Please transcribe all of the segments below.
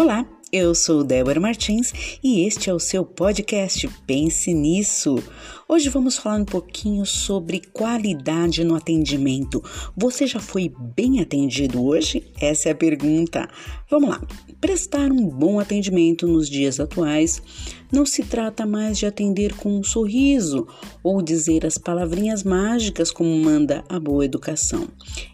Olá, eu sou Débora Martins e este é o seu podcast Pense Nisso. Hoje vamos falar um pouquinho sobre qualidade no atendimento. Você já foi bem atendido hoje? Essa é a pergunta. Vamos lá. Prestar um bom atendimento nos dias atuais não se trata mais de atender com um sorriso ou dizer as palavrinhas mágicas como manda a boa educação.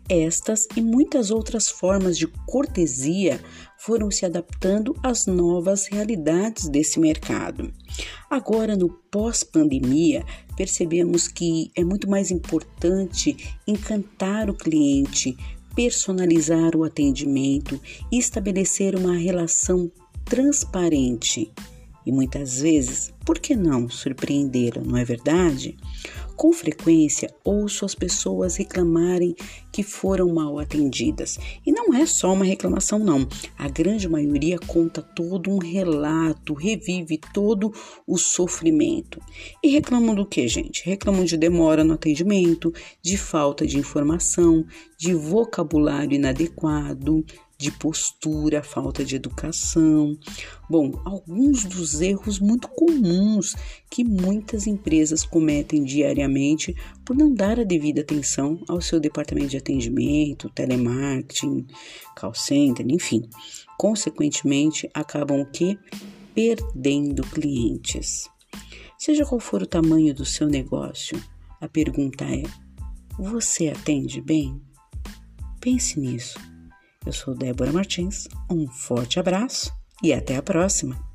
Estas e muitas outras formas de cortesia foram se adaptando às novas realidades desse mercado. Agora, no pós-pandemia, percebemos que é muito mais importante encantar o cliente, personalizar o atendimento e estabelecer uma relação transparente. E muitas vezes, por que não surpreendê-lo, não é verdade? Com frequência, ouço as pessoas reclamarem que foram mal atendidas. E não é só uma reclamação, não. A grande maioria conta todo um relato, revive todo o sofrimento. E reclamam do que, gente? Reclamam de demora no atendimento, de falta de informação, de vocabulário inadequado, de postura, falta de educação. Bom, alguns dos erros muito comuns que muitas empresas cometem diariamente por não dar a devida atenção ao seu departamento de atendimento, telemarketing, call center, enfim. Consequentemente, acabam o quê? Perdendo clientes. Seja qual for o tamanho do seu negócio, a pergunta é: você atende bem? Pense nisso. Eu sou Débora Martins, um forte abraço e até a próxima!